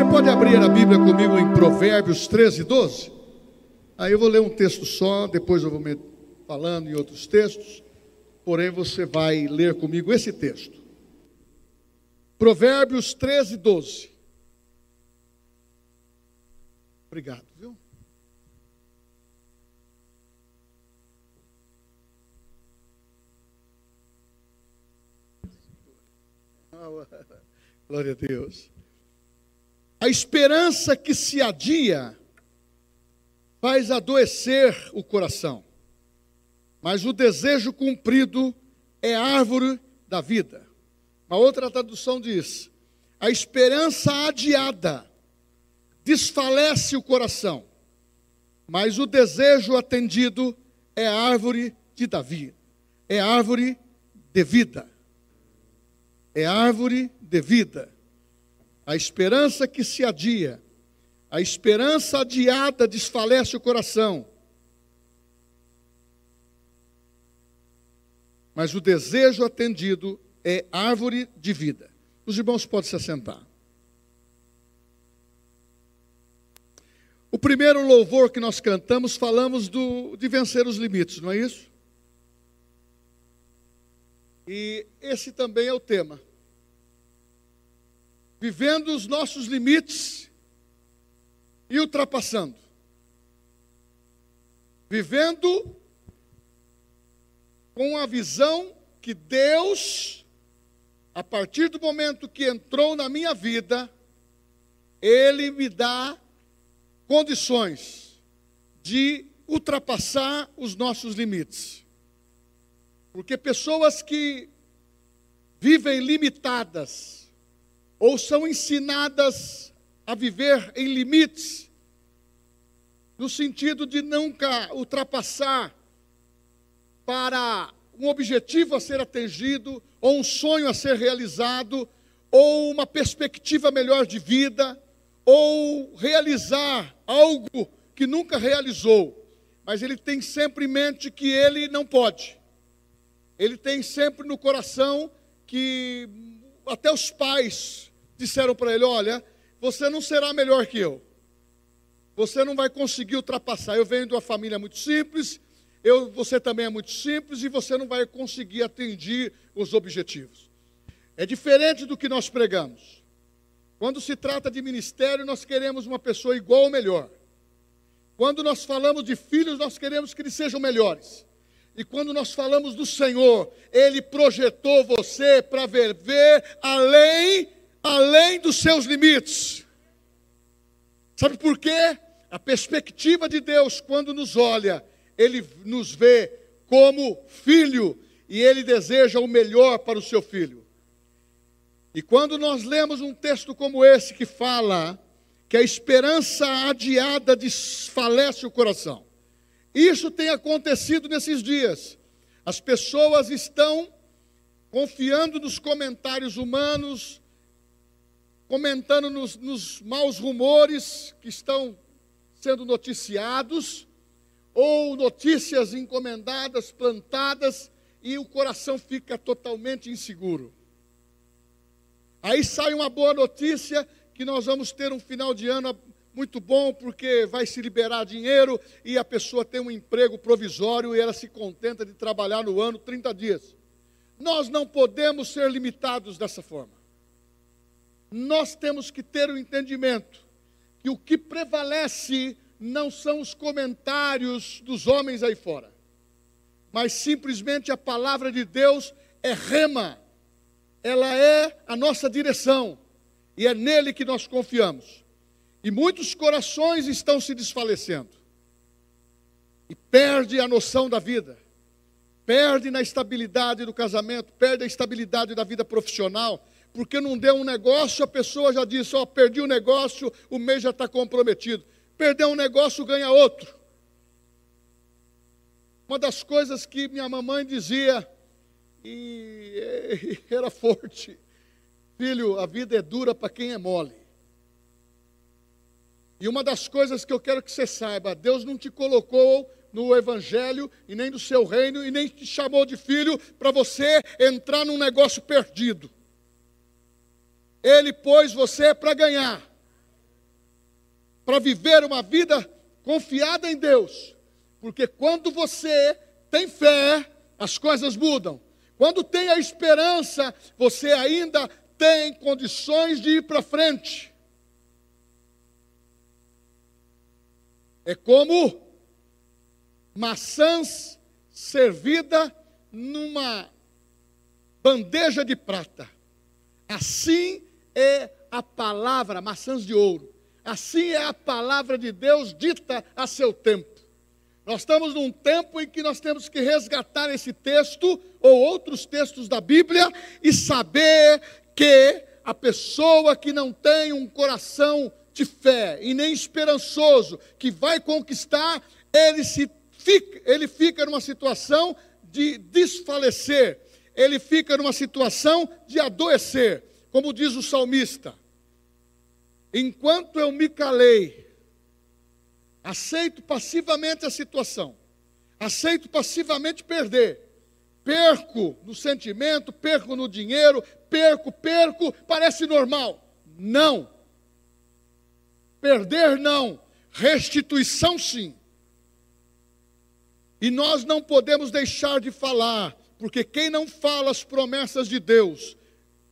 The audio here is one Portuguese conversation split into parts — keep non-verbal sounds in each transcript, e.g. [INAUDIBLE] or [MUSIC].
Você pode abrir a Bíblia comigo em Provérbios 13, 12? Aí eu vou ler um texto só, depois eu vou me falando em outros textos, porém você vai ler comigo esse texto. Provérbios 13, 12. Obrigado, viu? Glória a Deus. A esperança que se adia faz adoecer o coração, mas o desejo cumprido é árvore da vida. Uma outra tradução diz: a esperança adiada desfalece o coração, mas o desejo atendido é árvore de Davi, é árvore de vida. É árvore de vida. A esperança que se adia, a esperança adiada desfalece o coração. Mas o desejo atendido é árvore de vida. Os irmãos podem se assentar. O primeiro louvor que nós cantamos, falamos do, de vencer os limites, não é isso? E esse também é o tema vivendo os nossos limites e ultrapassando. Vivendo com a visão que Deus, a partir do momento que entrou na minha vida, Ele me dá condições de ultrapassar os nossos limites. Porque pessoas que vivem limitadas, ou são ensinadas a viver em limites, no sentido de nunca ultrapassar para um objetivo a ser atingido, ou um sonho a ser realizado, ou uma perspectiva melhor de vida, ou realizar algo que nunca realizou, mas ele tem sempre em mente que ele não pode. Ele tem sempre no coração que até os pais disseram para ele: Olha, você não será melhor que eu. Você não vai conseguir ultrapassar. Eu venho de uma família muito simples, eu, você também é muito simples e você não vai conseguir atingir os objetivos. É diferente do que nós pregamos. Quando se trata de ministério, nós queremos uma pessoa igual ou melhor. Quando nós falamos de filhos, nós queremos que eles sejam melhores. E quando nós falamos do Senhor, Ele projetou você para ver, ver além além dos seus limites. Sabe por quê? A perspectiva de Deus, quando nos olha, Ele nos vê como filho e Ele deseja o melhor para o seu filho. E quando nós lemos um texto como esse que fala que a esperança adiada desfalece o coração, isso tem acontecido nesses dias. As pessoas estão confiando nos comentários humanos, comentando nos, nos maus rumores que estão sendo noticiados, ou notícias encomendadas, plantadas, e o coração fica totalmente inseguro. Aí sai uma boa notícia que nós vamos ter um final de ano muito bom, porque vai se liberar dinheiro e a pessoa tem um emprego provisório e ela se contenta de trabalhar no ano 30 dias. Nós não podemos ser limitados dessa forma nós temos que ter o entendimento que o que prevalece não são os comentários dos homens aí fora, mas simplesmente a palavra de Deus é rema, ela é a nossa direção e é nele que nós confiamos. E muitos corações estão se desfalecendo. E perde a noção da vida, perde na estabilidade do casamento, perde a estabilidade da vida profissional, porque não deu um negócio, a pessoa já disse: Ó, oh, perdi o um negócio, o mês já está comprometido. Perdeu um negócio, ganha outro. Uma das coisas que minha mamãe dizia, e era forte: Filho, a vida é dura para quem é mole. E uma das coisas que eu quero que você saiba: Deus não te colocou no Evangelho e nem no seu reino e nem te chamou de filho para você entrar num negócio perdido. Ele pôs você para ganhar. para viver uma vida confiada em Deus. Porque quando você tem fé, as coisas mudam. Quando tem a esperança, você ainda tem condições de ir para frente. É como maçãs servida numa bandeja de prata. Assim é a palavra, maçãs de ouro. Assim é a palavra de Deus dita a seu tempo. Nós estamos num tempo em que nós temos que resgatar esse texto ou outros textos da Bíblia e saber que a pessoa que não tem um coração de fé e nem esperançoso, que vai conquistar, ele, se fica, ele fica numa situação de desfalecer, ele fica numa situação de adoecer, como diz o salmista. Enquanto eu me calei, aceito passivamente a situação, aceito passivamente perder, perco no sentimento, perco no dinheiro, perco, perco, parece normal. Não. Perder não, restituição sim. E nós não podemos deixar de falar, porque quem não fala as promessas de Deus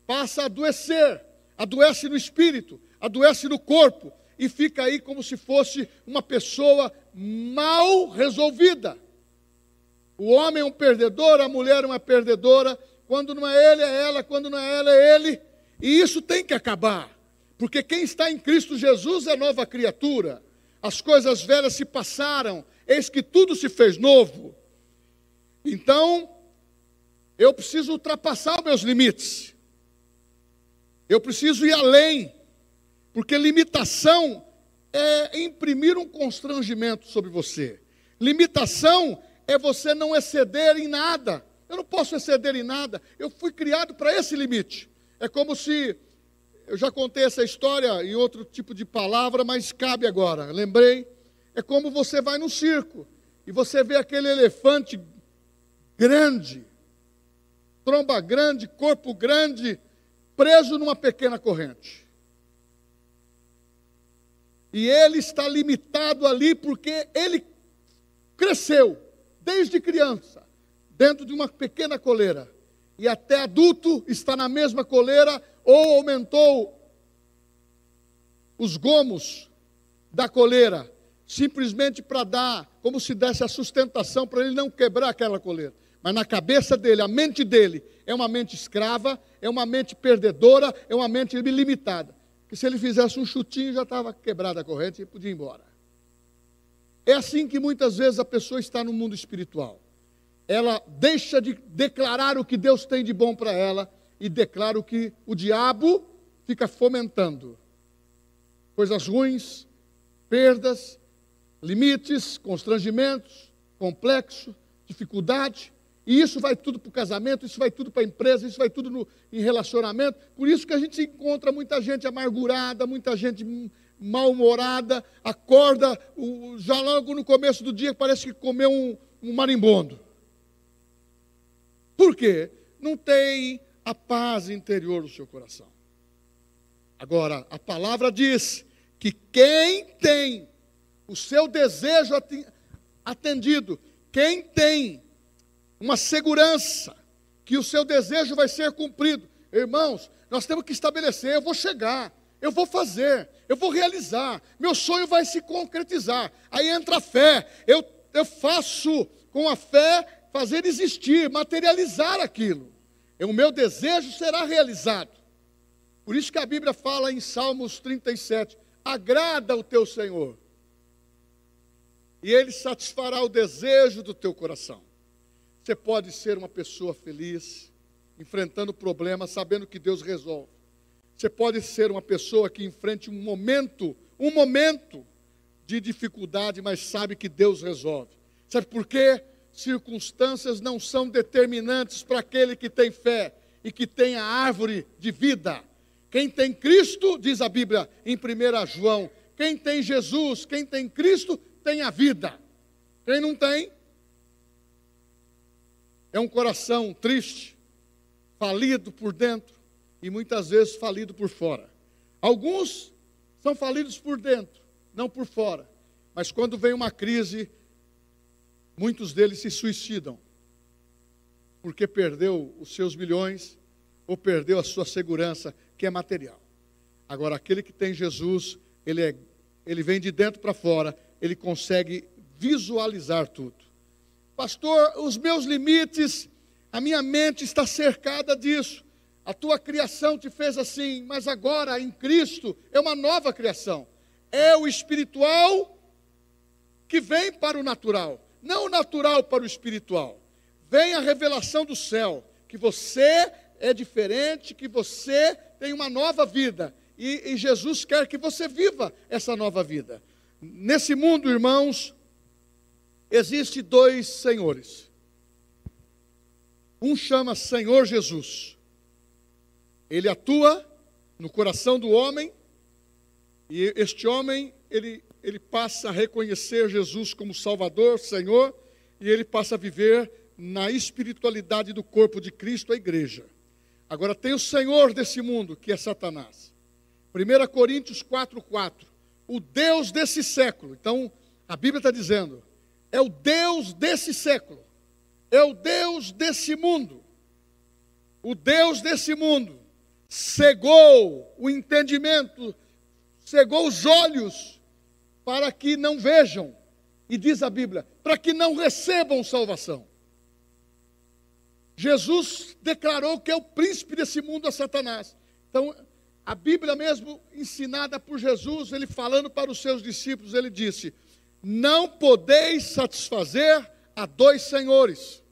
passa a adoecer, adoece no espírito, adoece no corpo e fica aí como se fosse uma pessoa mal resolvida. O homem é um perdedor, a mulher é uma perdedora, quando não é ele é ela, quando não é ela é ele, e isso tem que acabar, porque quem está em Cristo Jesus é nova criatura, as coisas velhas se passaram, eis que tudo se fez novo. Então, eu preciso ultrapassar os meus limites. Eu preciso ir além. Porque limitação é imprimir um constrangimento sobre você. Limitação é você não exceder em nada. Eu não posso exceder em nada. Eu fui criado para esse limite. É como se eu já contei essa história em outro tipo de palavra, mas cabe agora. Lembrei é como você vai no circo e você vê aquele elefante grande, tromba grande, corpo grande, preso numa pequena corrente. E ele está limitado ali porque ele cresceu desde criança dentro de uma pequena coleira e até adulto está na mesma coleira ou aumentou os gomos da coleira simplesmente para dar, como se desse a sustentação para ele não quebrar aquela coleira. Mas na cabeça dele, a mente dele é uma mente escrava, é uma mente perdedora, é uma mente limitada. Que se ele fizesse um chutinho já estava quebrada a corrente e podia ir embora. É assim que muitas vezes a pessoa está no mundo espiritual. Ela deixa de declarar o que Deus tem de bom para ela e declara o que o diabo fica fomentando. Coisas ruins, perdas, limites, constrangimentos, complexo, dificuldade. E isso vai tudo para o casamento, isso vai tudo para a empresa, isso vai tudo no, em relacionamento. Por isso que a gente encontra muita gente amargurada, muita gente mal-humorada, acorda o, já logo no começo do dia parece que comeu um, um marimbondo. Por quê? Não tem a paz interior do seu coração. Agora, a palavra diz que quem tem o seu desejo atendido, quem tem uma segurança que o seu desejo vai ser cumprido, irmãos, nós temos que estabelecer: eu vou chegar, eu vou fazer, eu vou realizar, meu sonho vai se concretizar. Aí entra a fé, eu, eu faço com a fé fazer existir, materializar aquilo. E o meu desejo será realizado. Por isso que a Bíblia fala em Salmos 37: agrada o teu Senhor e Ele satisfará o desejo do teu coração. Você pode ser uma pessoa feliz, enfrentando problemas, sabendo que Deus resolve. Você pode ser uma pessoa que enfrente um momento, um momento de dificuldade, mas sabe que Deus resolve. Sabe por quê? Circunstâncias não são determinantes para aquele que tem fé e que tem a árvore de vida. Quem tem Cristo, diz a Bíblia em 1 João, quem tem Jesus, quem tem Cristo, tem a vida. Quem não tem, é um coração triste, falido por dentro e muitas vezes falido por fora. Alguns são falidos por dentro, não por fora. Mas quando vem uma crise, muitos deles se suicidam, porque perdeu os seus milhões ou perdeu a sua segurança, que é material. Agora, aquele que tem Jesus, ele, é, ele vem de dentro para fora, ele consegue visualizar tudo. Pastor, os meus limites, a minha mente está cercada disso. A tua criação te fez assim, mas agora em Cristo é uma nova criação. É o espiritual que vem para o natural, não o natural para o espiritual. Vem a revelação do céu, que você é diferente, que você tem uma nova vida. E, e Jesus quer que você viva essa nova vida. Nesse mundo, irmãos, existe dois senhores. Um chama Senhor Jesus. Ele atua no coração do homem e este homem ele ele passa a reconhecer Jesus como Salvador, Senhor, e ele passa a viver na espiritualidade do corpo de Cristo, a igreja. Agora tem o Senhor desse mundo, que é Satanás. 1 Coríntios 4, 4. O Deus desse século. Então, a Bíblia está dizendo: é o Deus desse século. É o Deus desse mundo. O Deus desse mundo cegou o entendimento, cegou os olhos para que não vejam. E diz a Bíblia, para que não recebam salvação. Jesus declarou que é o príncipe desse mundo a Satanás. Então, a Bíblia mesmo ensinada por Jesus, ele falando para os seus discípulos, ele disse: Não podeis satisfazer a dois senhores.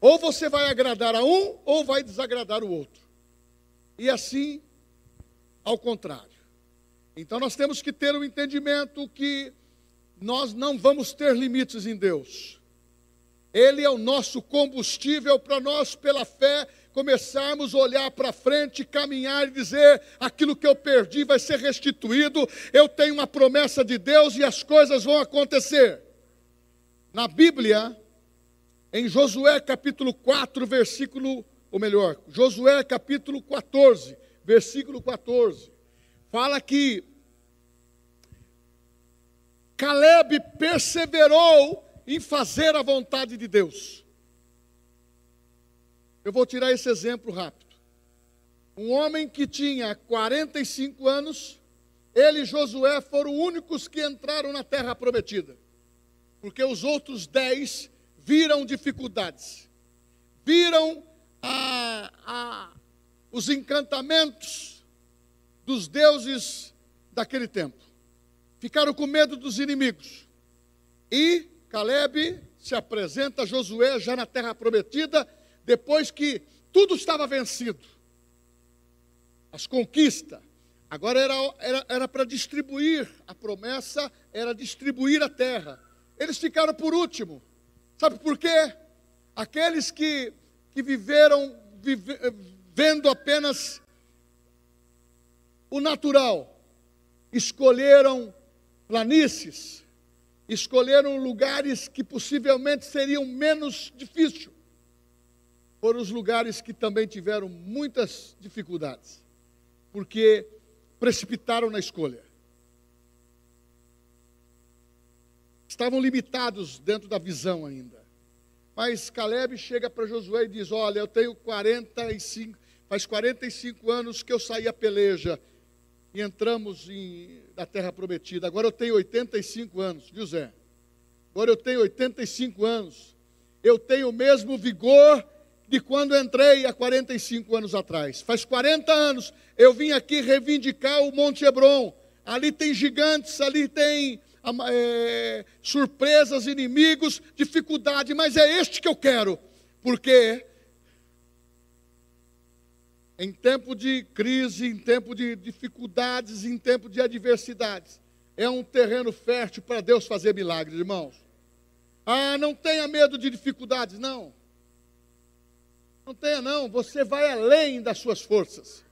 Ou você vai agradar a um, ou vai desagradar o outro. E assim, ao contrário. Então nós temos que ter o um entendimento que nós não vamos ter limites em Deus. Ele é o nosso combustível para nós, pela fé, começarmos a olhar para frente, caminhar e dizer: aquilo que eu perdi vai ser restituído, eu tenho uma promessa de Deus e as coisas vão acontecer. Na Bíblia, em Josué capítulo 4, versículo, ou melhor, Josué capítulo 14, versículo 14, fala que Caleb perseverou em fazer a vontade de Deus. Eu vou tirar esse exemplo rápido. Um homem que tinha 45 anos, ele e Josué foram únicos que entraram na terra prometida, porque os outros dez viram dificuldades, viram a, a, os encantamentos dos deuses daquele tempo, ficaram com medo dos inimigos e Caleb se apresenta a Josué já na terra prometida, depois que tudo estava vencido. As conquistas. Agora era para distribuir, a promessa era distribuir a terra. Eles ficaram por último. Sabe por quê? Aqueles que, que viveram vive, vendo apenas o natural, escolheram planícies, escolheram lugares que possivelmente seriam menos difíceis. Foram os lugares que também tiveram muitas dificuldades, porque precipitaram na escolha. Estavam limitados dentro da visão ainda. Mas Caleb chega para Josué e diz: Olha, eu tenho 45, faz 45 anos que eu saí a peleja e entramos em, na terra prometida. Agora eu tenho 85 anos, viu Zé? Agora eu tenho 85 anos. Eu tenho o mesmo vigor de quando entrei há 45 anos atrás. Faz 40 anos eu vim aqui reivindicar o Monte Hebron. Ali tem gigantes, ali tem é, surpresas, inimigos, dificuldade, mas é este que eu quero, porque em tempo de crise, em tempo de dificuldades, em tempo de adversidades. É um terreno fértil para Deus fazer milagres, irmãos. Ah, não tenha medo de dificuldades, não. Não tenha, não. Você vai além das suas forças.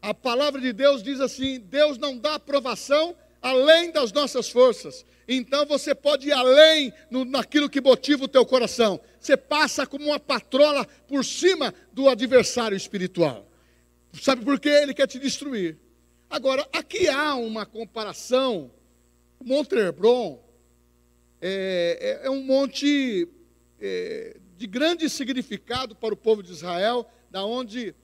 A palavra de Deus diz assim: Deus não dá aprovação além das nossas forças. Então você pode ir além no, naquilo que motiva o teu coração. Você passa como uma patrola por cima do adversário espiritual. Sabe por quê? Ele quer te destruir. Agora, aqui há uma comparação. Monte Hebron é, é, é um monte é, de grande significado para o povo de Israel, da onde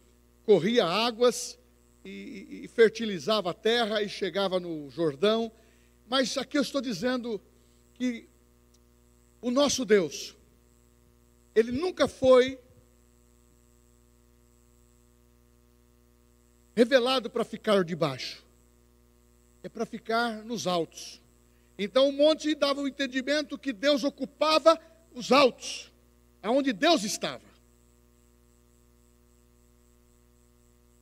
corria águas e, e fertilizava a terra e chegava no Jordão. Mas aqui eu estou dizendo que o nosso Deus, ele nunca foi revelado para ficar debaixo, é para ficar nos altos. Então o monte dava o entendimento que Deus ocupava os altos, aonde Deus estava.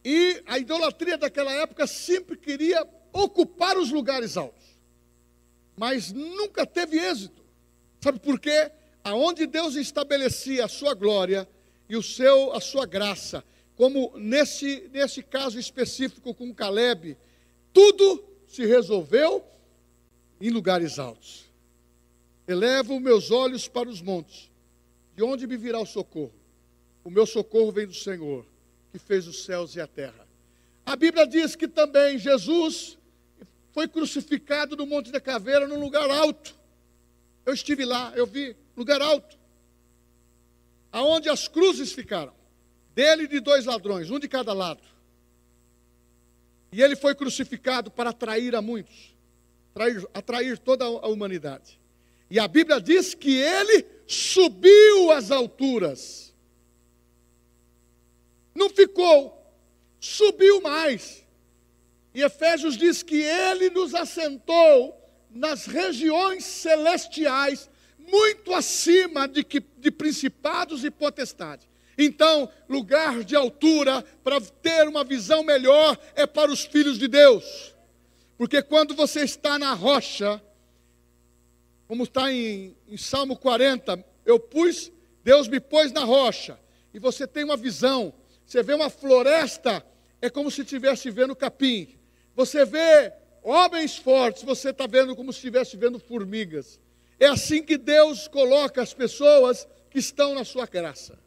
E a idolatria daquela época sempre queria ocupar os lugares altos, mas nunca teve êxito. Sabe por quê? Aonde Deus estabelecia a sua glória e o seu, a sua graça, como nesse, nesse caso específico com Caleb, tudo se resolveu em lugares altos. Elevo meus olhos para os montes, de onde me virá o socorro? O meu socorro vem do Senhor, que fez os céus e a terra. A Bíblia diz que também Jesus foi crucificado no Monte da Caveira, num lugar alto. Eu estive lá, eu vi, lugar alto. Aonde as cruzes ficaram. Dele e de dois ladrões, um de cada lado. E ele foi crucificado para atrair a muitos, atrair, atrair toda a humanidade. E a Bíblia diz que ele subiu às alturas. Não ficou, subiu mais. E Efésios diz que ele nos assentou nas regiões celestiais, muito acima de, que, de principados e potestades. Então, lugar de altura para ter uma visão melhor é para os filhos de Deus. Porque quando você está na rocha, como está em, em Salmo 40, eu pus, Deus me pôs na rocha, e você tem uma visão, você vê uma floresta, é como se estivesse vendo capim. Você vê homens fortes, você está vendo como se estivesse vendo formigas. É assim que Deus coloca as pessoas que estão na sua graça.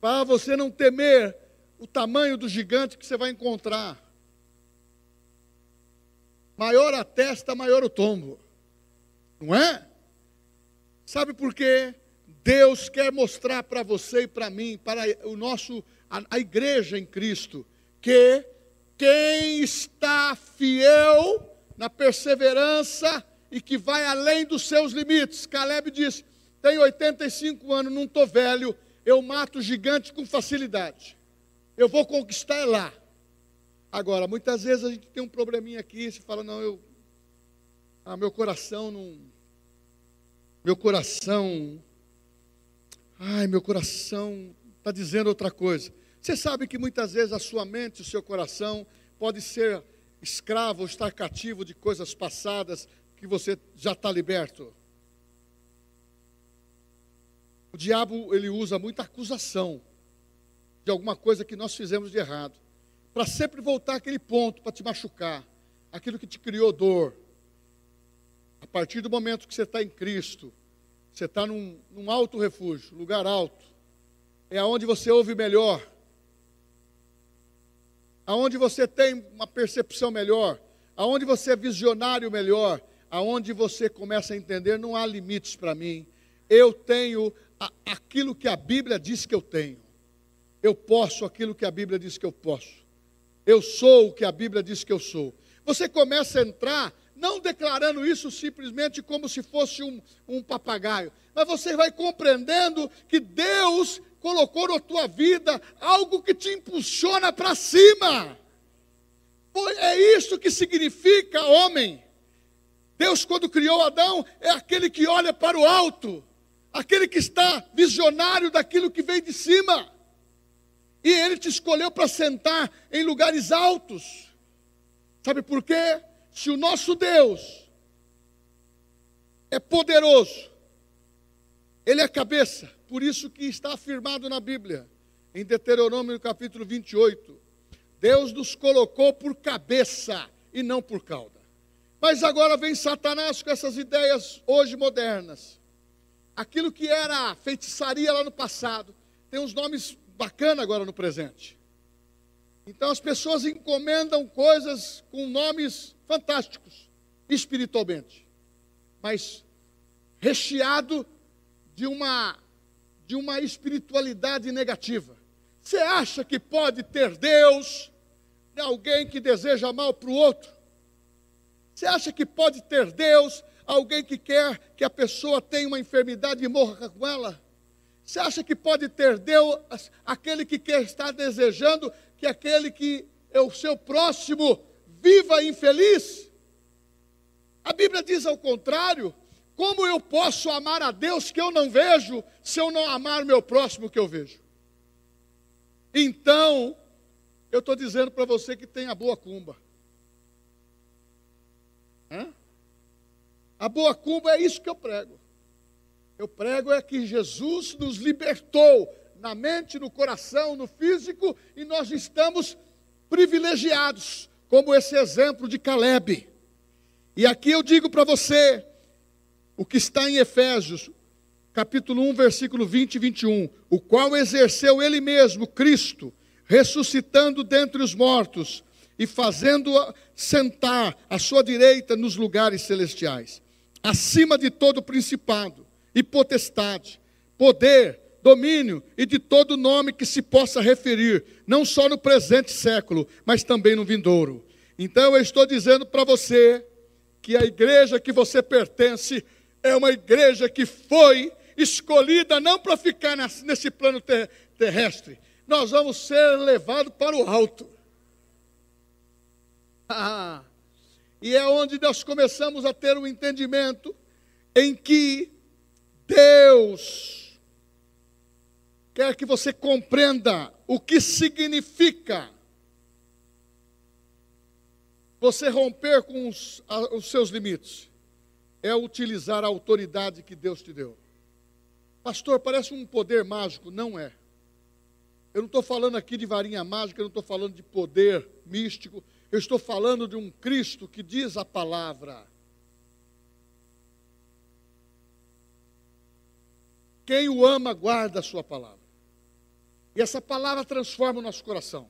Para você não temer o tamanho do gigante que você vai encontrar. Maior a testa, maior o tombo. Não é? Sabe por quê? Deus quer mostrar para você e para mim, para o nosso a, a igreja em Cristo, que quem está fiel na perseverança e que vai além dos seus limites. Caleb disse: tenho 85 anos, não estou velho, eu mato gigante com facilidade. Eu vou conquistar lá. Agora, muitas vezes a gente tem um probleminha aqui, você fala, não, eu. Ah, meu coração não. Meu coração. Ai, meu coração está dizendo outra coisa. Você sabe que muitas vezes a sua mente, o seu coração, pode ser escravo ou estar cativo de coisas passadas que você já está liberto. O diabo, ele usa muita acusação de alguma coisa que nós fizemos de errado, para sempre voltar àquele ponto, para te machucar, aquilo que te criou dor. A partir do momento que você está em Cristo, você está num, num alto refúgio, lugar alto, é aonde você ouve melhor, aonde você tem uma percepção melhor, aonde você é visionário melhor, aonde você começa a entender, não há limites para mim. Eu tenho a, aquilo que a Bíblia diz que eu tenho. Eu posso aquilo que a Bíblia diz que eu posso. Eu sou o que a Bíblia diz que eu sou. Você começa a entrar não declarando isso simplesmente como se fosse um, um papagaio, mas você vai compreendendo que Deus colocou na tua vida algo que te impulsiona para cima. É isso que significa homem. Deus, quando criou Adão, é aquele que olha para o alto, aquele que está visionário daquilo que vem de cima. E ele te escolheu para sentar em lugares altos. Sabe por quê? Se o nosso Deus é poderoso, ele é cabeça, por isso que está afirmado na Bíblia, em Deuteronômio capítulo 28. Deus nos colocou por cabeça e não por cauda. Mas agora vem Satanás com essas ideias hoje modernas. Aquilo que era feitiçaria lá no passado, tem uns nomes bacanas agora no presente. Então as pessoas encomendam coisas com nomes fantásticos, espiritualmente, mas recheado de uma de uma espiritualidade negativa. Você acha que pode ter Deus em alguém que deseja mal para o outro? Você acha que pode ter Deus alguém que quer que a pessoa tenha uma enfermidade e morra com ela? Você acha que pode ter Deus aquele que quer estar desejando que aquele que é o seu próximo viva infeliz? A Bíblia diz ao contrário: como eu posso amar a Deus que eu não vejo, se eu não amar meu próximo que eu vejo? Então, eu estou dizendo para você que tem a boa cumba. Hã? A boa cumba é isso que eu prego. Eu prego é que Jesus nos libertou na mente, no coração, no físico, e nós estamos privilegiados, como esse exemplo de Caleb. E aqui eu digo para você, o que está em Efésios, capítulo 1, versículo 20 e 21, o qual exerceu ele mesmo, Cristo, ressuscitando dentre os mortos e fazendo sentar à sua direita nos lugares celestiais, acima de todo principado e potestade, poder, domínio e de todo nome que se possa referir, não só no presente século, mas também no vindouro. Então eu estou dizendo para você que a igreja que você pertence é uma igreja que foi escolhida não para ficar nesse plano terrestre. Nós vamos ser levados para o alto. [LAUGHS] Ah, e é onde nós começamos a ter um entendimento em que Deus quer que você compreenda o que significa você romper com os, os seus limites. É utilizar a autoridade que Deus te deu. Pastor, parece um poder mágico. Não é. Eu não estou falando aqui de varinha mágica, eu não estou falando de poder místico. Eu estou falando de um Cristo que diz a palavra. Quem o ama, guarda a sua palavra. E essa palavra transforma o nosso coração.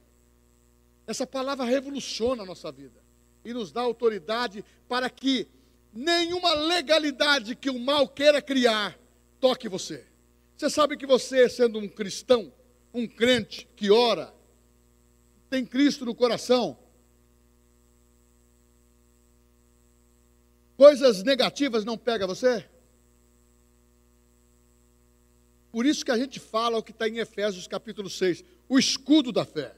Essa palavra revoluciona a nossa vida e nos dá autoridade para que nenhuma legalidade que o mal queira criar toque você. Você sabe que você, sendo um cristão, um crente que ora, tem Cristo no coração, coisas negativas não pega você? Por isso que a gente fala o que está em Efésios capítulo 6, o escudo da fé.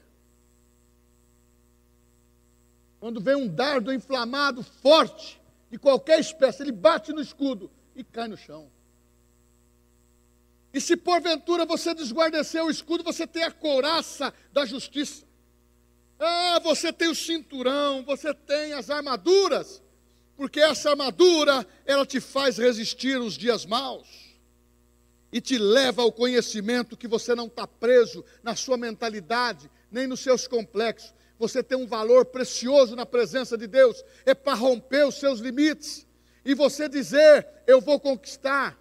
Quando vem um dardo inflamado forte, de qualquer espécie, ele bate no escudo e cai no chão. E se porventura você desguardecer o escudo, você tem a couraça da justiça. Ah, você tem o cinturão, você tem as armaduras, porque essa armadura, ela te faz resistir os dias maus e te leva ao conhecimento que você não está preso na sua mentalidade, nem nos seus complexos. Você tem um valor precioso na presença de Deus, é para romper os seus limites e você dizer: Eu vou conquistar.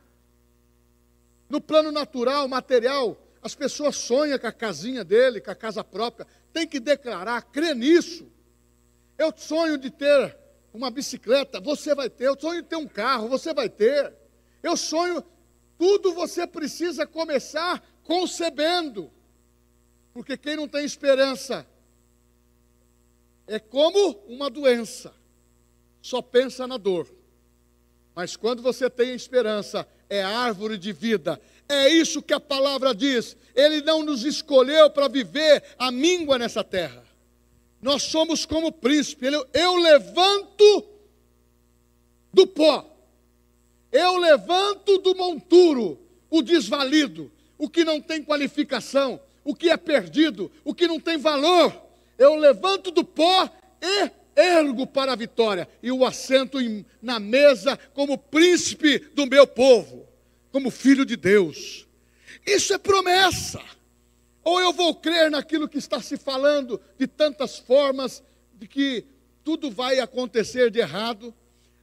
No plano natural, material, as pessoas sonham com a casinha dele, com a casa própria. Tem que declarar, crer nisso. Eu sonho de ter uma bicicleta, você vai ter. Eu sonho em ter um carro, você vai ter. Eu sonho, tudo você precisa começar concebendo. Porque quem não tem esperança é como uma doença, só pensa na dor. Mas quando você tem esperança, é árvore de vida. É isso que a palavra diz. Ele não nos escolheu para viver a míngua nessa terra. Nós somos como príncipe. Eu levanto do pó. Eu levanto do monturo o desvalido, o que não tem qualificação, o que é perdido, o que não tem valor. Eu levanto do pó e ergo para a vitória e o assento na mesa como príncipe do meu povo, como filho de Deus. Isso é promessa. Ou eu vou crer naquilo que está se falando de tantas formas, de que tudo vai acontecer de errado.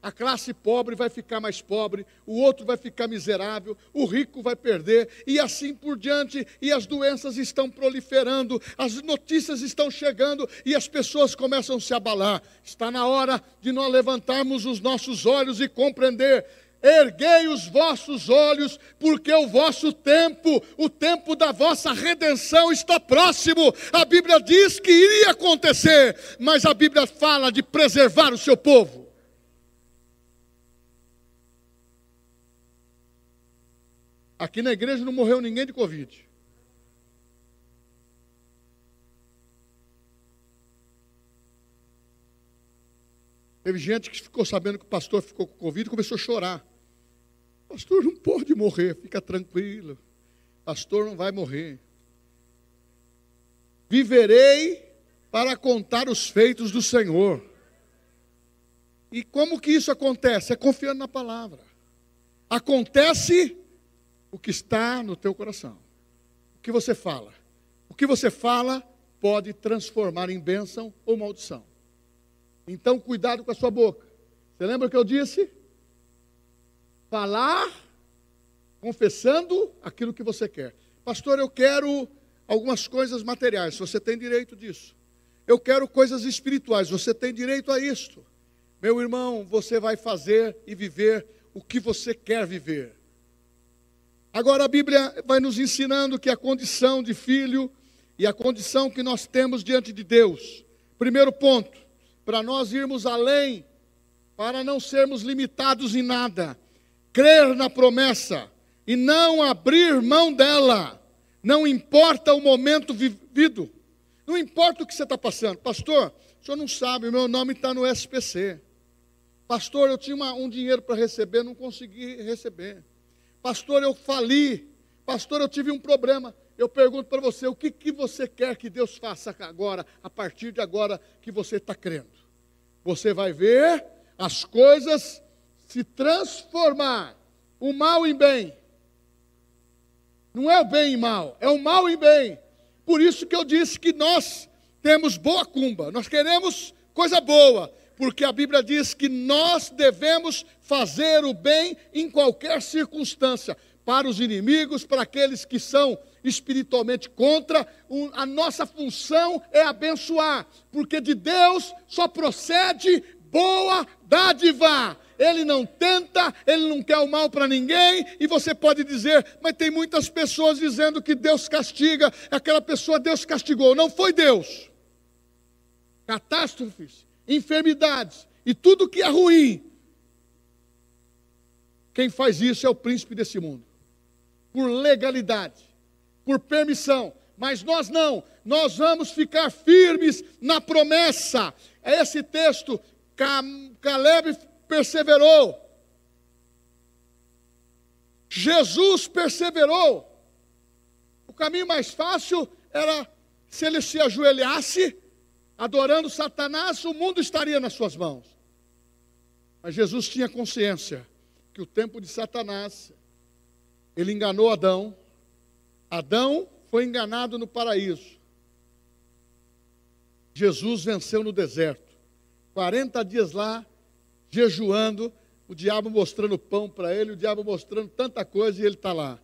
A classe pobre vai ficar mais pobre, o outro vai ficar miserável, o rico vai perder, e assim por diante, e as doenças estão proliferando, as notícias estão chegando e as pessoas começam a se abalar. Está na hora de nós levantarmos os nossos olhos e compreender erguei os vossos olhos, porque o vosso tempo, o tempo da vossa redenção está próximo. A Bíblia diz que iria acontecer, mas a Bíblia fala de preservar o seu povo. Aqui na igreja não morreu ninguém de Covid. Teve gente que ficou sabendo que o pastor ficou com Covid e começou a chorar. Pastor não pode morrer, fica tranquilo. Pastor não vai morrer. Viverei para contar os feitos do Senhor. E como que isso acontece? É confiando na palavra. Acontece o que está no teu coração. O que você fala. O que você fala pode transformar em bênção ou maldição. Então, cuidado com a sua boca. Você lembra o que eu disse? falar confessando aquilo que você quer. Pastor, eu quero algumas coisas materiais, você tem direito disso. Eu quero coisas espirituais, você tem direito a isto. Meu irmão, você vai fazer e viver o que você quer viver. Agora a Bíblia vai nos ensinando que a condição de filho e a condição que nós temos diante de Deus. Primeiro ponto, para nós irmos além, para não sermos limitados em nada, crer na promessa e não abrir mão dela, não importa o momento vivido, não importa o que você está passando. Pastor, o senhor não sabe, meu nome está no SPC. Pastor, eu tinha uma, um dinheiro para receber, não consegui receber. Pastor, eu fali. Pastor, eu tive um problema. Eu pergunto para você, o que, que você quer que Deus faça agora, a partir de agora que você está crendo? Você vai ver as coisas se transformar o mal em bem. Não é o bem em mal, é o mal em bem. Por isso que eu disse que nós temos boa cumba, nós queremos coisa boa, porque a Bíblia diz que nós devemos fazer o bem em qualquer circunstância, para os inimigos, para aqueles que são espiritualmente contra, a nossa função é abençoar, porque de Deus só procede boa dádiva. Ele não tenta, ele não quer o mal para ninguém, e você pode dizer, mas tem muitas pessoas dizendo que Deus castiga, aquela pessoa Deus castigou, não foi Deus. Catástrofes, enfermidades e tudo que é ruim. Quem faz isso é o príncipe desse mundo, por legalidade, por permissão, mas nós não, nós vamos ficar firmes na promessa. É esse texto, Caleb perseverou. Jesus perseverou. O caminho mais fácil era se ele se ajoelhasse, adorando Satanás, o mundo estaria nas suas mãos. Mas Jesus tinha consciência que o tempo de Satanás, ele enganou Adão. Adão foi enganado no paraíso. Jesus venceu no deserto. 40 dias lá, jejuando, o diabo mostrando pão para ele, o diabo mostrando tanta coisa e ele está lá.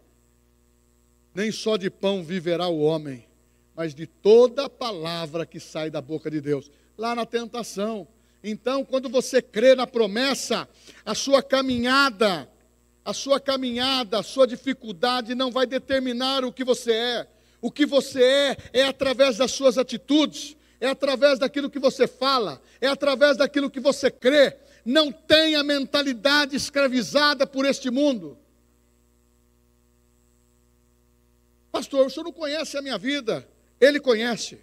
Nem só de pão viverá o homem, mas de toda palavra que sai da boca de Deus. Lá na tentação. Então, quando você crê na promessa, a sua caminhada, a sua caminhada, a sua dificuldade não vai determinar o que você é. O que você é é através das suas atitudes, é através daquilo que você fala, é através daquilo que você crê, não tenha mentalidade escravizada por este mundo. Pastor, o senhor não conhece a minha vida. Ele conhece.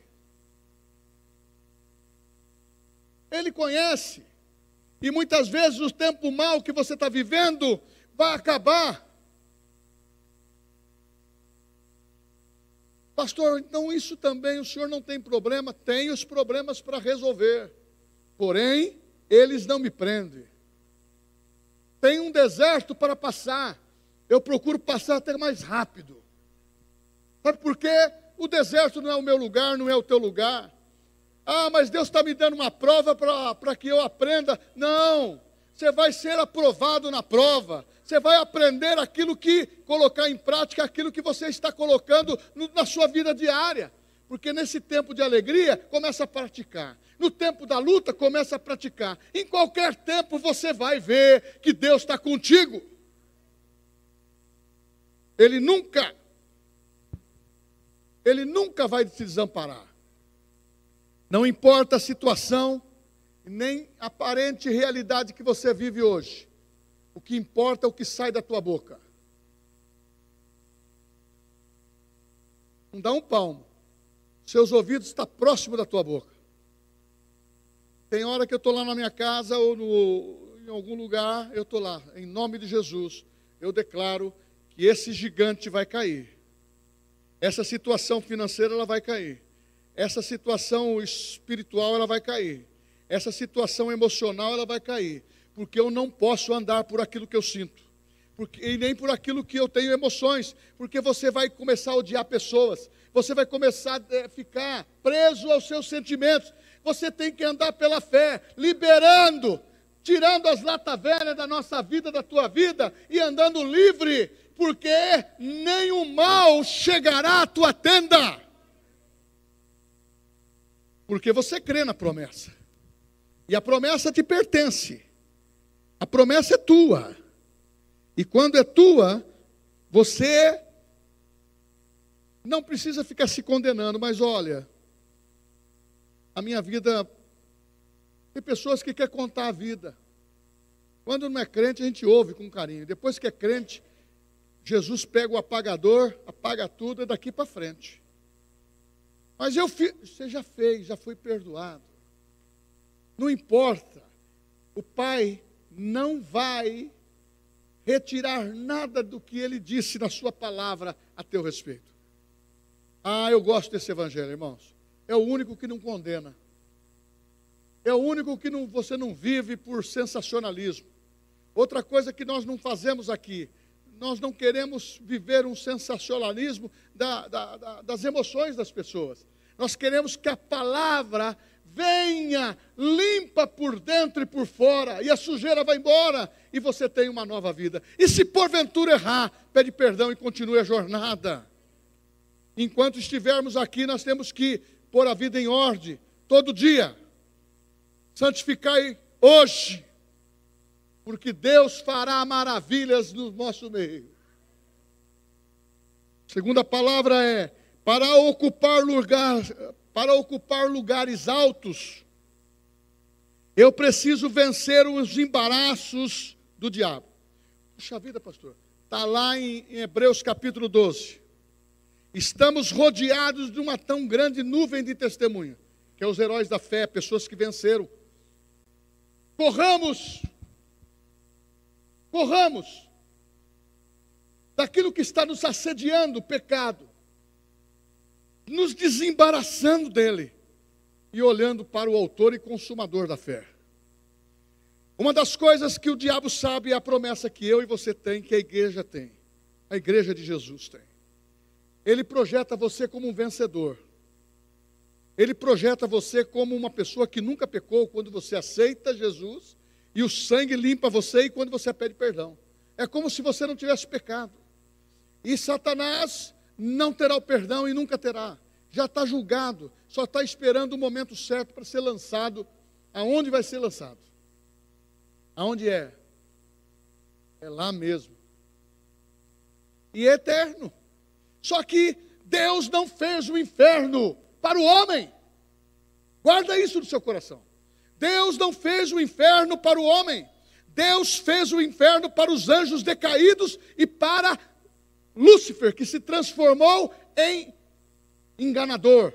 Ele conhece. E muitas vezes o tempo mal que você está vivendo vai acabar. Pastor, então isso também o senhor não tem problema? Tem os problemas para resolver. Porém, eles não me prendem. Tem um deserto para passar, eu procuro passar até mais rápido. Sabe por quê? O deserto não é o meu lugar, não é o teu lugar. Ah, mas Deus está me dando uma prova para que eu aprenda. Não. você vai ser aprovado na prova, você vai aprender aquilo que, colocar em prática aquilo que você está colocando no, na sua vida diária. Porque nesse tempo de alegria, começa a praticar. No tempo da luta, começa a praticar. Em qualquer tempo você vai ver que Deus está contigo. Ele nunca, Ele nunca vai te desamparar. Não importa a situação, nem a aparente realidade que você vive hoje. O que importa é o que sai da tua boca. Não dá um palmo. Seus ouvidos estão próximo da tua boca. Tem hora que eu estou lá na minha casa ou no, em algum lugar, eu estou lá. Em nome de Jesus, eu declaro que esse gigante vai cair. Essa situação financeira ela vai cair. Essa situação espiritual ela vai cair. Essa situação emocional ela vai cair, porque eu não posso andar por aquilo que eu sinto. Porque, e nem por aquilo que eu tenho emoções, porque você vai começar a odiar pessoas, você vai começar a eh, ficar preso aos seus sentimentos. Você tem que andar pela fé, liberando, tirando as latas velhas da nossa vida, da tua vida, e andando livre, porque nenhum mal chegará à tua tenda. Porque você crê na promessa. E a promessa te pertence. A promessa é tua. E quando é tua, você não precisa ficar se condenando, mas olha, a minha vida tem pessoas que querem contar a vida. Quando não é crente, a gente ouve com carinho. Depois que é crente, Jesus pega o apagador, apaga tudo, é daqui para frente. Mas eu fiz, você já fez, já foi perdoado. Não importa. O Pai não vai retirar nada do que ele disse na sua palavra a teu respeito. Ah, eu gosto desse evangelho, irmãos. É o único que não condena. É o único que não, você não vive por sensacionalismo. Outra coisa que nós não fazemos aqui, nós não queremos viver um sensacionalismo da, da, da, das emoções das pessoas. Nós queremos que a palavra venha limpa por dentro e por fora, e a sujeira vai embora, e você tem uma nova vida. E se porventura errar, pede perdão e continue a jornada. Enquanto estivermos aqui, nós temos que pôr a vida em ordem, todo dia. Santificai hoje, porque Deus fará maravilhas no nosso meio. Segunda palavra é para ocupar lugar, para ocupar lugares altos, eu preciso vencer os embaraços do diabo. Puxa vida, pastor. Está lá em, em Hebreus capítulo 12. Estamos rodeados de uma tão grande nuvem de testemunha, que é os heróis da fé, pessoas que venceram. Corramos, corramos daquilo que está nos assediando, o pecado nos desembaraçando dele e olhando para o autor e consumador da fé. Uma das coisas que o diabo sabe é a promessa que eu e você tem, que a igreja tem, a igreja de Jesus tem. Ele projeta você como um vencedor. Ele projeta você como uma pessoa que nunca pecou quando você aceita Jesus e o sangue limpa você e quando você pede perdão. É como se você não tivesse pecado. E Satanás não terá o perdão e nunca terá. Já está julgado, só está esperando o momento certo para ser lançado. Aonde vai ser lançado? Aonde é? É lá mesmo. E é eterno. Só que Deus não fez o inferno para o homem. Guarda isso no seu coração. Deus não fez o inferno para o homem. Deus fez o inferno para os anjos decaídos e para Lúcifer, que se transformou em enganador,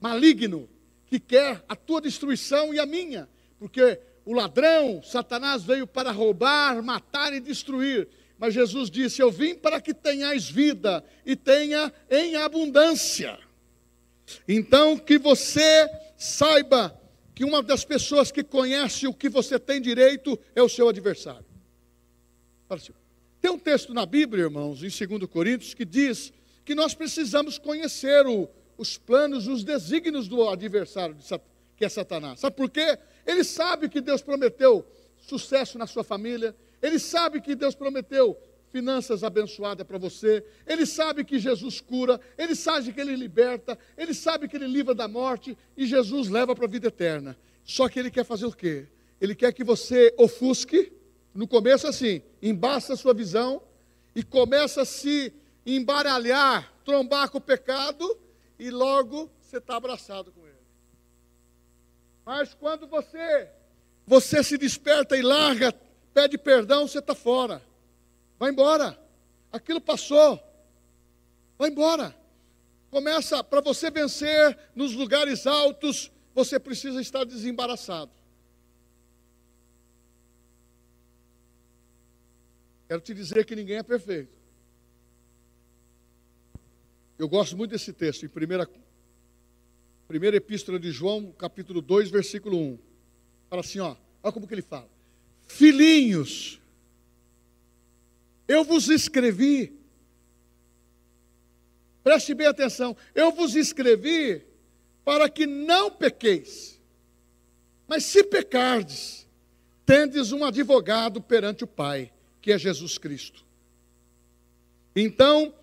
maligno, que quer a tua destruição e a minha, porque o ladrão, Satanás, veio para roubar, matar e destruir. Mas Jesus disse: Eu vim para que tenhais vida e tenha em abundância. Então, que você saiba que uma das pessoas que conhece o que você tem direito é o seu adversário. Assim, tem um texto na Bíblia, irmãos, em 2 Coríntios, que diz que nós precisamos conhecer o, os planos, os desígnios do adversário, que é Satanás. Sabe por quê? Ele sabe que Deus prometeu sucesso na sua família. Ele sabe que Deus prometeu finanças abençoadas para você. Ele sabe que Jesus cura, ele sabe que ele liberta, ele sabe que ele livra da morte e Jesus leva para a vida eterna. Só que ele quer fazer o quê? Ele quer que você ofusque, no começo assim, embaça a sua visão e começa a se embaralhar, trombar com o pecado e logo você está abraçado com ele. Mas quando você você se desperta e larga, pede perdão, você está fora. Vai embora. Aquilo passou. Vai embora. Começa, para você vencer nos lugares altos, você precisa estar desembaraçado. Quero te dizer que ninguém é perfeito. Eu gosto muito desse texto, em primeira, primeira epístola de João, capítulo 2, versículo 1. Fala assim, ó, olha como que ele fala. Filhinhos, eu vos escrevi, preste bem atenção, eu vos escrevi para que não pequeis. Mas se pecardes, tendes um advogado perante o Pai, que é Jesus Cristo. Então,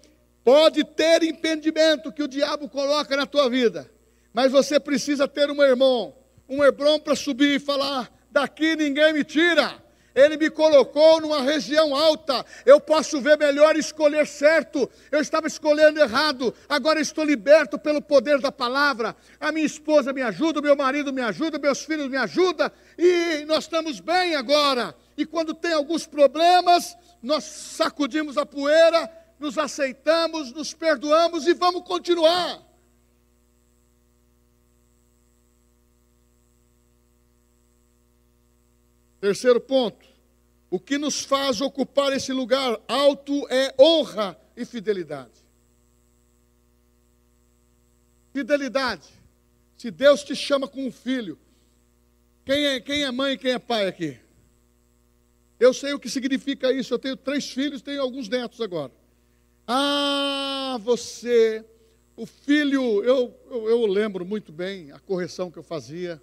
pode ter impedimento que o diabo coloca na tua vida, mas você precisa ter um irmão, um irmão para subir e falar: daqui ninguém me tira. Ele me colocou numa região alta. Eu posso ver melhor e escolher certo. Eu estava escolhendo errado. Agora estou liberto pelo poder da palavra. A minha esposa me ajuda, meu marido me ajuda, meus filhos me ajudam. E nós estamos bem agora. E quando tem alguns problemas, nós sacudimos a poeira, nos aceitamos, nos perdoamos e vamos continuar. Terceiro ponto. O que nos faz ocupar esse lugar alto é honra e fidelidade. Fidelidade. Se Deus te chama com um filho, quem é, quem é mãe e quem é pai aqui? Eu sei o que significa isso. Eu tenho três filhos, tenho alguns netos agora. Ah, você, o filho, eu, eu, eu lembro muito bem a correção que eu fazia.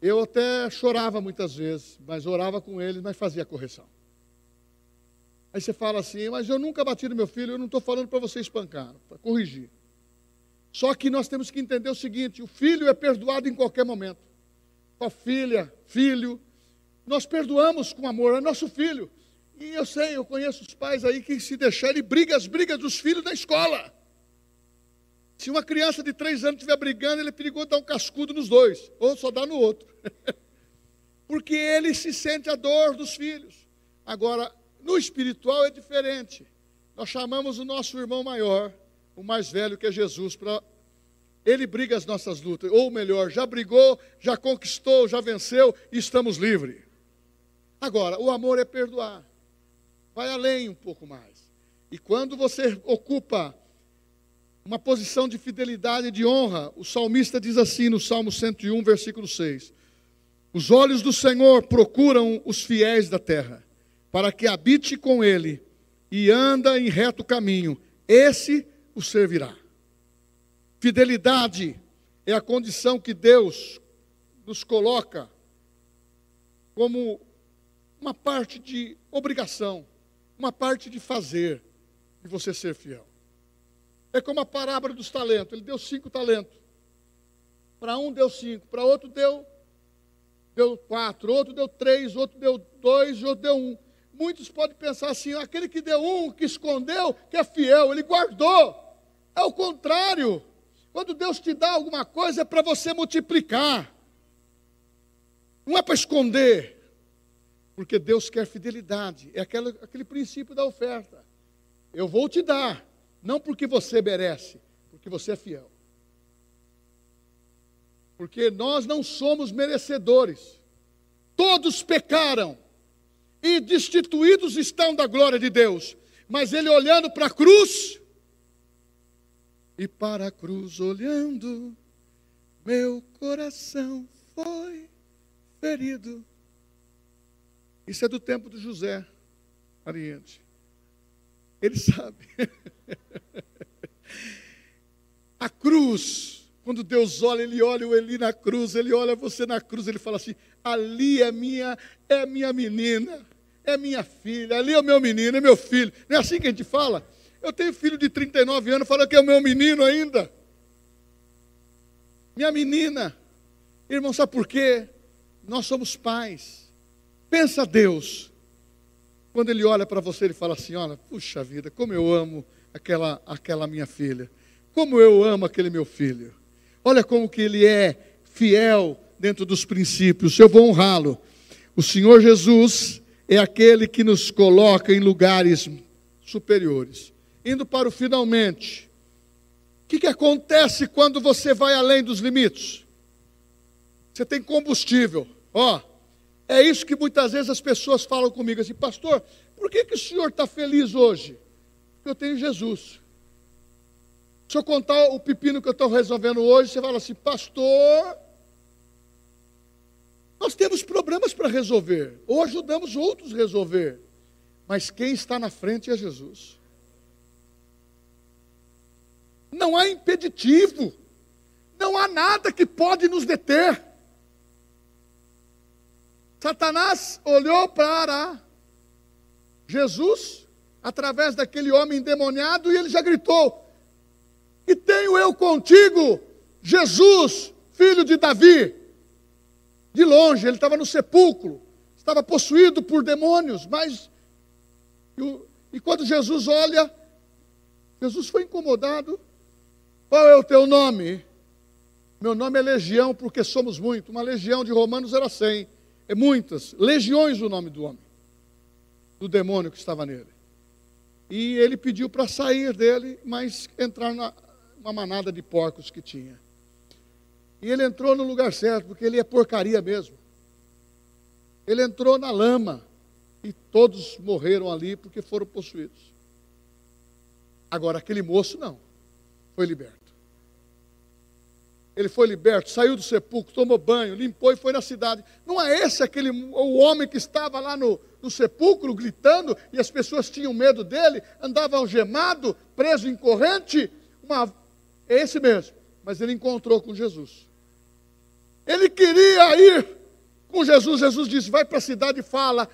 Eu até chorava muitas vezes, mas orava com eles, mas fazia correção. Aí você fala assim, mas eu nunca bati no meu filho, eu não estou falando para você espancar, para corrigir. Só que nós temos que entender o seguinte: o filho é perdoado em qualquer momento. A filha, filho, nós perdoamos com amor, é nosso filho. E eu sei, eu conheço os pais aí que se deixarem briga as brigas dos filhos da escola. Se uma criança de três anos estiver brigando, ele é perigoso dar um cascudo nos dois, ou só dar no outro. [LAUGHS] Porque ele se sente a dor dos filhos. Agora, no espiritual é diferente. Nós chamamos o nosso irmão maior, o mais velho que é Jesus, para ele briga as nossas lutas, ou melhor, já brigou, já conquistou, já venceu e estamos livres. Agora, o amor é perdoar. Vai além um pouco mais. E quando você ocupa uma posição de fidelidade e de honra. O salmista diz assim no Salmo 101, versículo 6: Os olhos do Senhor procuram os fiéis da terra, para que habite com ele e anda em reto caminho, esse o servirá. Fidelidade é a condição que Deus nos coloca como uma parte de obrigação, uma parte de fazer, de você ser fiel. É como a parábola dos talentos. Ele deu cinco talentos. Para um deu cinco, para outro deu, deu quatro, outro deu três, outro deu dois, outro deu um. Muitos podem pensar assim: aquele que deu um, que escondeu, que é fiel, ele guardou. É o contrário. Quando Deus te dá alguma coisa, é para você multiplicar, não é para esconder, porque Deus quer fidelidade, é aquele, aquele princípio da oferta. Eu vou te dar, não porque você merece, porque você é fiel. Porque nós não somos merecedores. Todos pecaram e destituídos estão da glória de Deus. Mas ele olhando para a cruz, e para a cruz olhando, meu coração foi ferido. Isso é do tempo de José Ariente. Ele sabe. A cruz, Quando Deus olha, Ele olha o Eli na cruz, Ele olha você na cruz, Ele fala assim: ali é minha, é minha menina, é minha filha, ali é o meu menino, é meu filho. Não é assim que a gente fala? Eu tenho filho de 39 anos, fala que é o meu menino ainda. Minha menina. Irmão, sabe por quê? Nós somos pais. Pensa Deus. Quando Ele olha para você, Ele fala assim: Olha, puxa vida, como eu amo aquela, aquela minha filha. Como eu amo aquele meu filho. Olha como que ele é fiel dentro dos princípios. Eu vou honrá-lo. O Senhor Jesus é aquele que nos coloca em lugares superiores. Indo para o finalmente. O que, que acontece quando você vai além dos limites? Você tem combustível. Ó, é isso que muitas vezes as pessoas falam comigo assim, pastor, por que, que o senhor está feliz hoje? Porque eu tenho Jesus. Se eu contar o pepino que eu estou resolvendo hoje, você fala assim, pastor, nós temos problemas para resolver, ou ajudamos outros a resolver, mas quem está na frente é Jesus. Não há impeditivo, não há nada que pode nos deter. Satanás olhou para Jesus através daquele homem endemoniado e ele já gritou: e tenho eu contigo, Jesus, filho de Davi. De longe, ele estava no sepulcro, estava possuído por demônios, mas. E quando Jesus olha, Jesus foi incomodado. Qual é o teu nome? Meu nome é Legião, porque somos muito. Uma legião de romanos era cem. É muitas. Legiões o nome do homem. Do demônio que estava nele. E ele pediu para sair dele, mas entrar na, uma manada de porcos que tinha. E ele entrou no lugar certo, porque ele é porcaria mesmo. Ele entrou na lama e todos morreram ali porque foram possuídos. Agora, aquele moço não, foi liberto. Ele foi liberto, saiu do sepulcro, tomou banho, limpou e foi na cidade. Não é esse aquele o homem que estava lá no, no sepulcro gritando e as pessoas tinham medo dele, andava algemado, preso em corrente? Uma é esse mesmo. Mas ele encontrou com Jesus. Ele queria ir com Jesus. Jesus disse: Vai para a cidade e fala.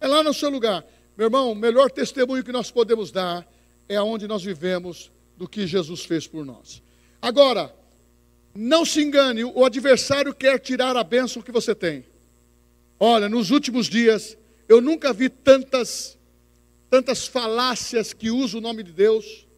É lá no seu lugar. Meu irmão, o melhor testemunho que nós podemos dar é aonde nós vivemos do que Jesus fez por nós. Agora, não se engane, o adversário quer tirar a bênção que você tem. Olha, nos últimos dias, eu nunca vi tantas tantas falácias que usam o nome de Deus,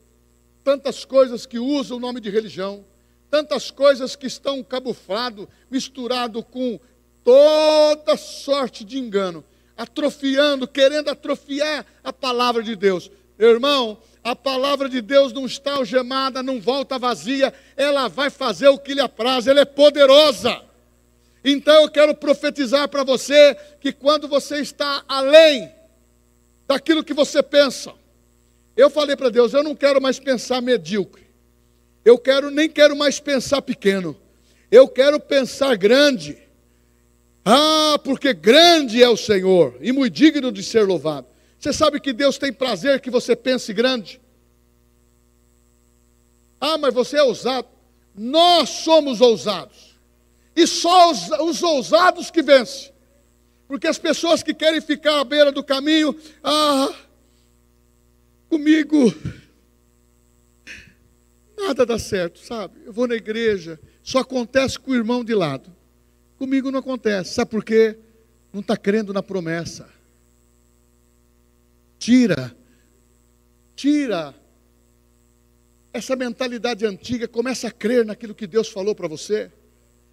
tantas coisas que usam o nome de religião, tantas coisas que estão camuflado, misturado com toda sorte de engano, atrofiando, querendo atrofiar a palavra de Deus. Irmão, a palavra de Deus não está algemada, não volta vazia, ela vai fazer o que lhe apraz, ela é poderosa. Então eu quero profetizar para você que quando você está além daquilo que você pensa. Eu falei para Deus, eu não quero mais pensar medíocre. Eu quero nem quero mais pensar pequeno. Eu quero pensar grande. Ah, porque grande é o Senhor e muito digno de ser louvado. Você sabe que Deus tem prazer que você pense grande? Ah, mas você é ousado. Nós somos ousados. E só os, os ousados que vencem. Porque as pessoas que querem ficar à beira do caminho, ah, comigo nada dá certo, sabe? Eu vou na igreja, só acontece com o irmão de lado. Comigo não acontece, sabe por quê? Não está crendo na promessa. Tira, tira essa mentalidade antiga, começa a crer naquilo que Deus falou para você.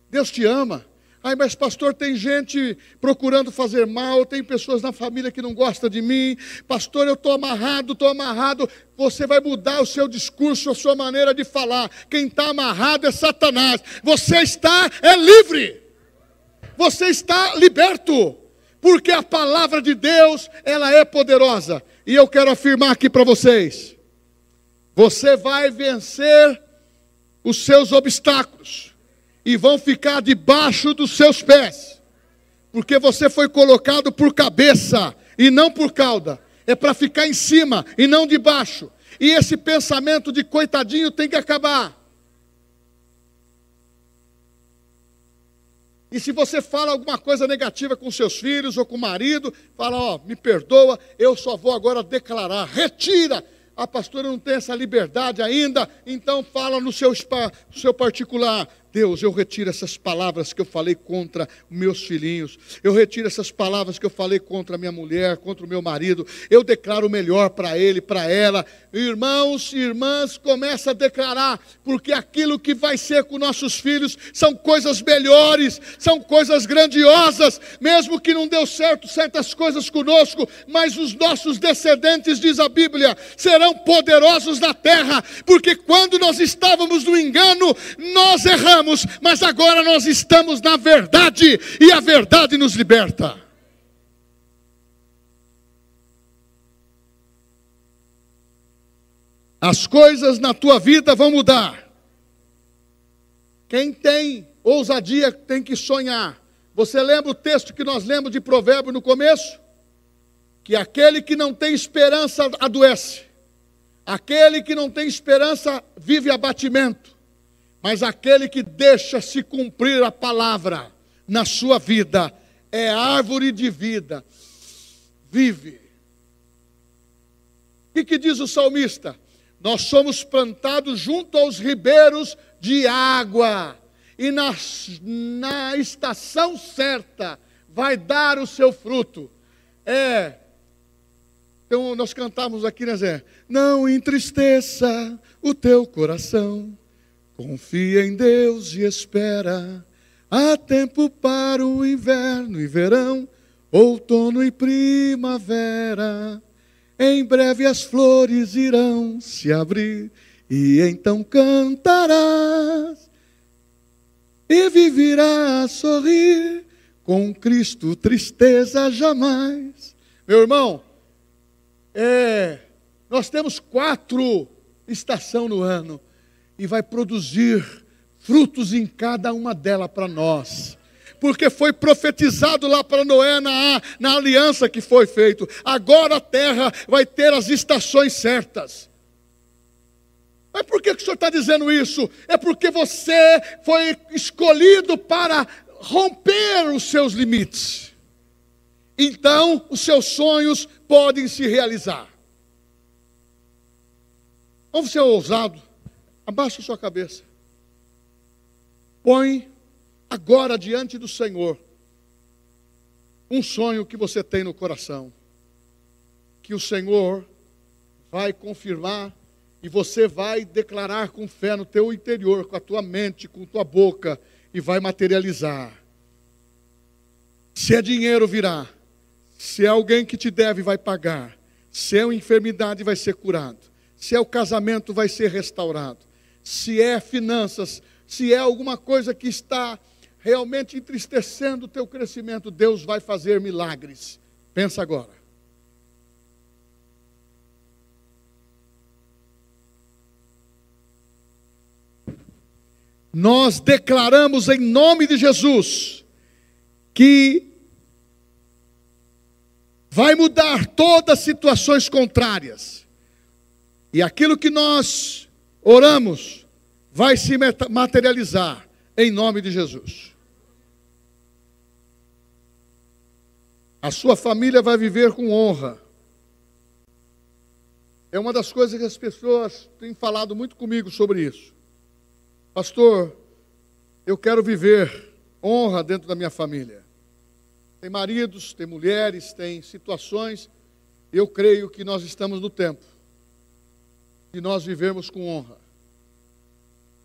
Deus te ama. Ai, mas pastor, tem gente procurando fazer mal, tem pessoas na família que não gostam de mim. Pastor, eu estou amarrado, estou amarrado. Você vai mudar o seu discurso, a sua maneira de falar. Quem está amarrado é Satanás. Você está é livre. Você está liberto. Porque a palavra de Deus, ela é poderosa. E eu quero afirmar aqui para vocês: você vai vencer os seus obstáculos e vão ficar debaixo dos seus pés, porque você foi colocado por cabeça e não por cauda, é para ficar em cima e não debaixo. E esse pensamento de coitadinho tem que acabar. E se você fala alguma coisa negativa com seus filhos ou com o marido, fala, ó, me perdoa, eu só vou agora declarar, retira. A pastora não tem essa liberdade ainda, então fala no seu, no seu particular. Deus, eu retiro essas palavras que eu falei contra meus filhinhos, eu retiro essas palavras que eu falei contra minha mulher, contra o meu marido, eu declaro o melhor para ele, para ela. Irmãos e irmãs, começa a declarar, porque aquilo que vai ser com nossos filhos são coisas melhores, são coisas grandiosas, mesmo que não deu certo certas coisas conosco, mas os nossos descendentes, diz a Bíblia, serão poderosos na terra, porque quando nós estávamos no engano, nós erramos estamos, mas agora nós estamos na verdade e a verdade nos liberta. As coisas na tua vida vão mudar. Quem tem ousadia tem que sonhar. Você lembra o texto que nós lemos de Provérbio no começo? Que aquele que não tem esperança adoece, aquele que não tem esperança vive abatimento. Mas aquele que deixa se cumprir a palavra na sua vida é árvore de vida. Vive. O que, que diz o salmista? Nós somos plantados junto aos ribeiros de água, e na, na estação certa vai dar o seu fruto. É. Então nós cantamos aqui, né, Zé? Não entristeça o teu coração Confia em Deus e espera. Há tempo para o inverno e verão, outono e primavera. Em breve as flores irão se abrir e então cantarás e viverás a sorrir. Com Cristo tristeza jamais. Meu irmão, é, nós temos quatro estações no ano e vai produzir frutos em cada uma delas para nós. Porque foi profetizado lá para Noé na, na aliança que foi feito. Agora a terra vai ter as estações certas. Mas por que, o senhor está dizendo isso? É porque você foi escolhido para romper os seus limites. Então, os seus sonhos podem se realizar. Vamos ser ousado. Abaixa sua cabeça. Põe agora diante do Senhor um sonho que você tem no coração. Que o Senhor vai confirmar e você vai declarar com fé no teu interior, com a tua mente, com a tua boca e vai materializar. Se é dinheiro virá, se é alguém que te deve vai pagar, se é uma enfermidade vai ser curado, se é o casamento vai ser restaurado se é finanças, se é alguma coisa que está realmente entristecendo o teu crescimento, Deus vai fazer milagres. Pensa agora. Nós declaramos em nome de Jesus que vai mudar todas as situações contrárias. E aquilo que nós oramos, vai se materializar em nome de Jesus. A sua família vai viver com honra. É uma das coisas que as pessoas têm falado muito comigo sobre isso. Pastor, eu quero viver honra dentro da minha família. Tem maridos, tem mulheres, tem situações. Eu creio que nós estamos no tempo e nós vivemos com honra.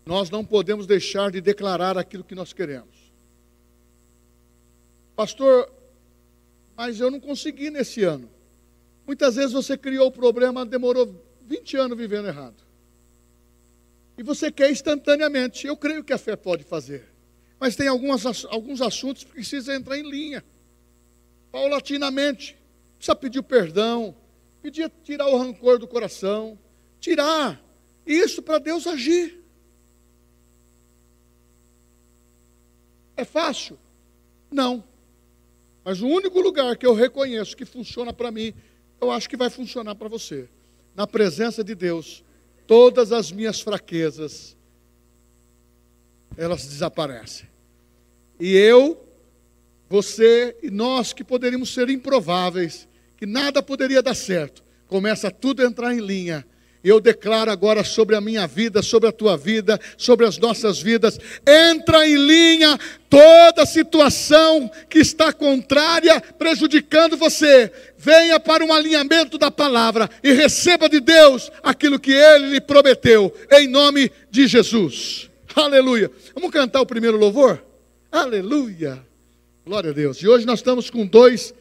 Nós não podemos deixar de declarar aquilo que nós queremos. Pastor, mas eu não consegui nesse ano. Muitas vezes você criou o problema, demorou 20 anos vivendo errado. E você quer instantaneamente. Eu creio que a fé pode fazer. Mas tem algumas, alguns assuntos que precisam entrar em linha. Paulatinamente. Precisa pedir perdão. Pedir tirar o rancor do coração tirar isso para Deus agir. É fácil? Não. Mas o único lugar que eu reconheço que funciona para mim, eu acho que vai funcionar para você. na presença de Deus, todas as minhas fraquezas elas desaparecem. E eu, você e nós que poderíamos ser improváveis, que nada poderia dar certo, começa tudo a entrar em linha eu declaro agora sobre a minha vida, sobre a tua vida, sobre as nossas vidas. Entra em linha toda situação que está contrária, prejudicando você. Venha para um alinhamento da palavra e receba de Deus aquilo que ele lhe prometeu, em nome de Jesus. Aleluia. Vamos cantar o primeiro louvor? Aleluia. Glória a Deus. E hoje nós estamos com dois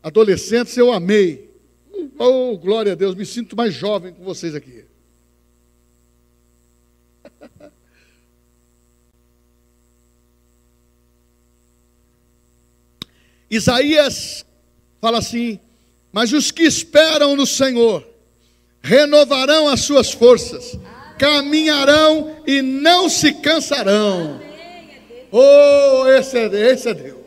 adolescentes, eu amei. Oh, glória a Deus, me sinto mais jovem com vocês aqui. [LAUGHS] Isaías fala assim: Mas os que esperam no Senhor renovarão as suas forças, caminharão e não se cansarão. Oh, esse é, esse é Deus.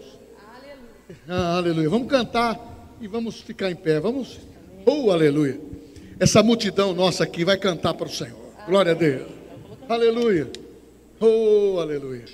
Ah, aleluia. Vamos cantar e vamos ficar em pé. Vamos. Oh, aleluia. Essa multidão nossa aqui vai cantar para o Senhor. Glória a Deus. Aleluia. Oh, aleluia.